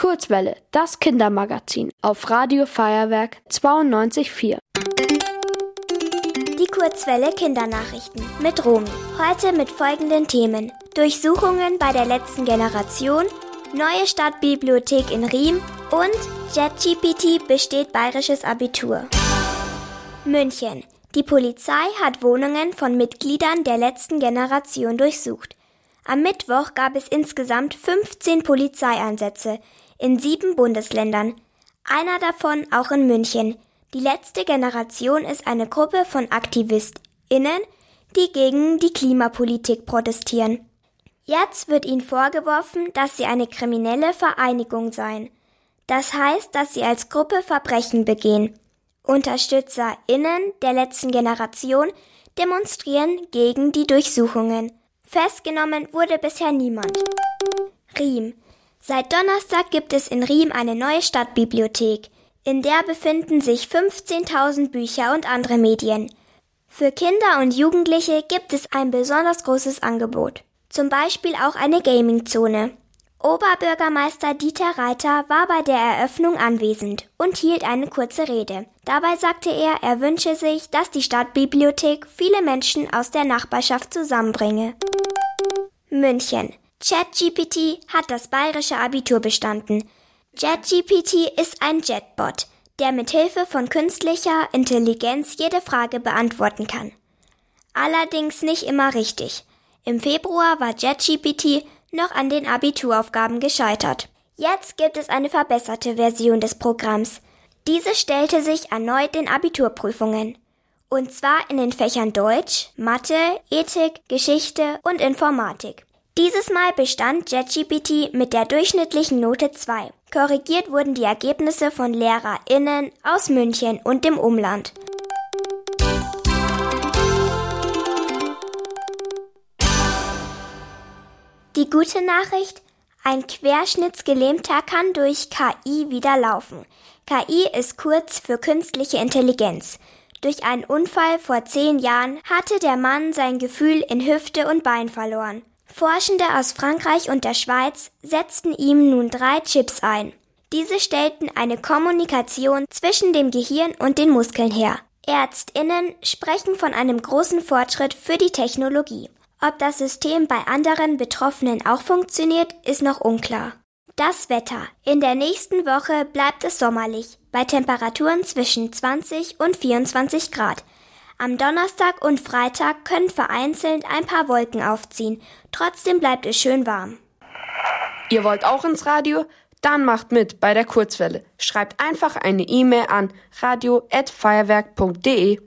Kurzwelle, das Kindermagazin auf Radio Feuerwerk 92.4. Die Kurzwelle Kindernachrichten mit Romy. Heute mit folgenden Themen. Durchsuchungen bei der letzten Generation, neue Stadtbibliothek in Riem und JetGPT besteht bayerisches Abitur. München. Die Polizei hat Wohnungen von Mitgliedern der letzten Generation durchsucht. Am Mittwoch gab es insgesamt 15 Polizeieinsätze in sieben Bundesländern, einer davon auch in München. Die letzte Generation ist eine Gruppe von AktivistInnen, die gegen die Klimapolitik protestieren. Jetzt wird ihnen vorgeworfen, dass sie eine kriminelle Vereinigung seien. Das heißt, dass sie als Gruppe Verbrechen begehen. UnterstützerInnen der letzten Generation demonstrieren gegen die Durchsuchungen. Festgenommen wurde bisher niemand. Riem. Seit Donnerstag gibt es in Riem eine neue Stadtbibliothek. In der befinden sich 15.000 Bücher und andere Medien. Für Kinder und Jugendliche gibt es ein besonders großes Angebot. Zum Beispiel auch eine Gaming-Zone. Oberbürgermeister Dieter Reiter war bei der Eröffnung anwesend und hielt eine kurze Rede. Dabei sagte er, er wünsche sich, dass die Stadtbibliothek viele Menschen aus der Nachbarschaft zusammenbringe. München. ChatGPT hat das bayerische Abitur bestanden. ChatGPT ist ein Jetbot, der mit Hilfe von künstlicher Intelligenz jede Frage beantworten kann. Allerdings nicht immer richtig. Im Februar war ChatGPT noch an den Abituraufgaben gescheitert. Jetzt gibt es eine verbesserte Version des Programms. Diese stellte sich erneut den Abiturprüfungen. Und zwar in den Fächern Deutsch, Mathe, Ethik, Geschichte und Informatik. Dieses Mal bestand JetGPT mit der durchschnittlichen Note 2. Korrigiert wurden die Ergebnisse von LehrerInnen aus München und dem Umland. Die gute Nachricht? Ein Querschnittsgelähmter kann durch KI wieder laufen. KI ist kurz für künstliche Intelligenz. Durch einen Unfall vor zehn Jahren hatte der Mann sein Gefühl in Hüfte und Bein verloren. Forschende aus Frankreich und der Schweiz setzten ihm nun drei Chips ein. Diese stellten eine Kommunikation zwischen dem Gehirn und den Muskeln her. Ärztinnen sprechen von einem großen Fortschritt für die Technologie. Ob das System bei anderen Betroffenen auch funktioniert, ist noch unklar. Das Wetter. In der nächsten Woche bleibt es sommerlich, bei Temperaturen zwischen 20 und 24 Grad. Am Donnerstag und Freitag können vereinzelt ein paar Wolken aufziehen. Trotzdem bleibt es schön warm. Ihr wollt auch ins Radio? Dann macht mit bei der Kurzwelle. Schreibt einfach eine E-Mail an radio@feuerwerk.de.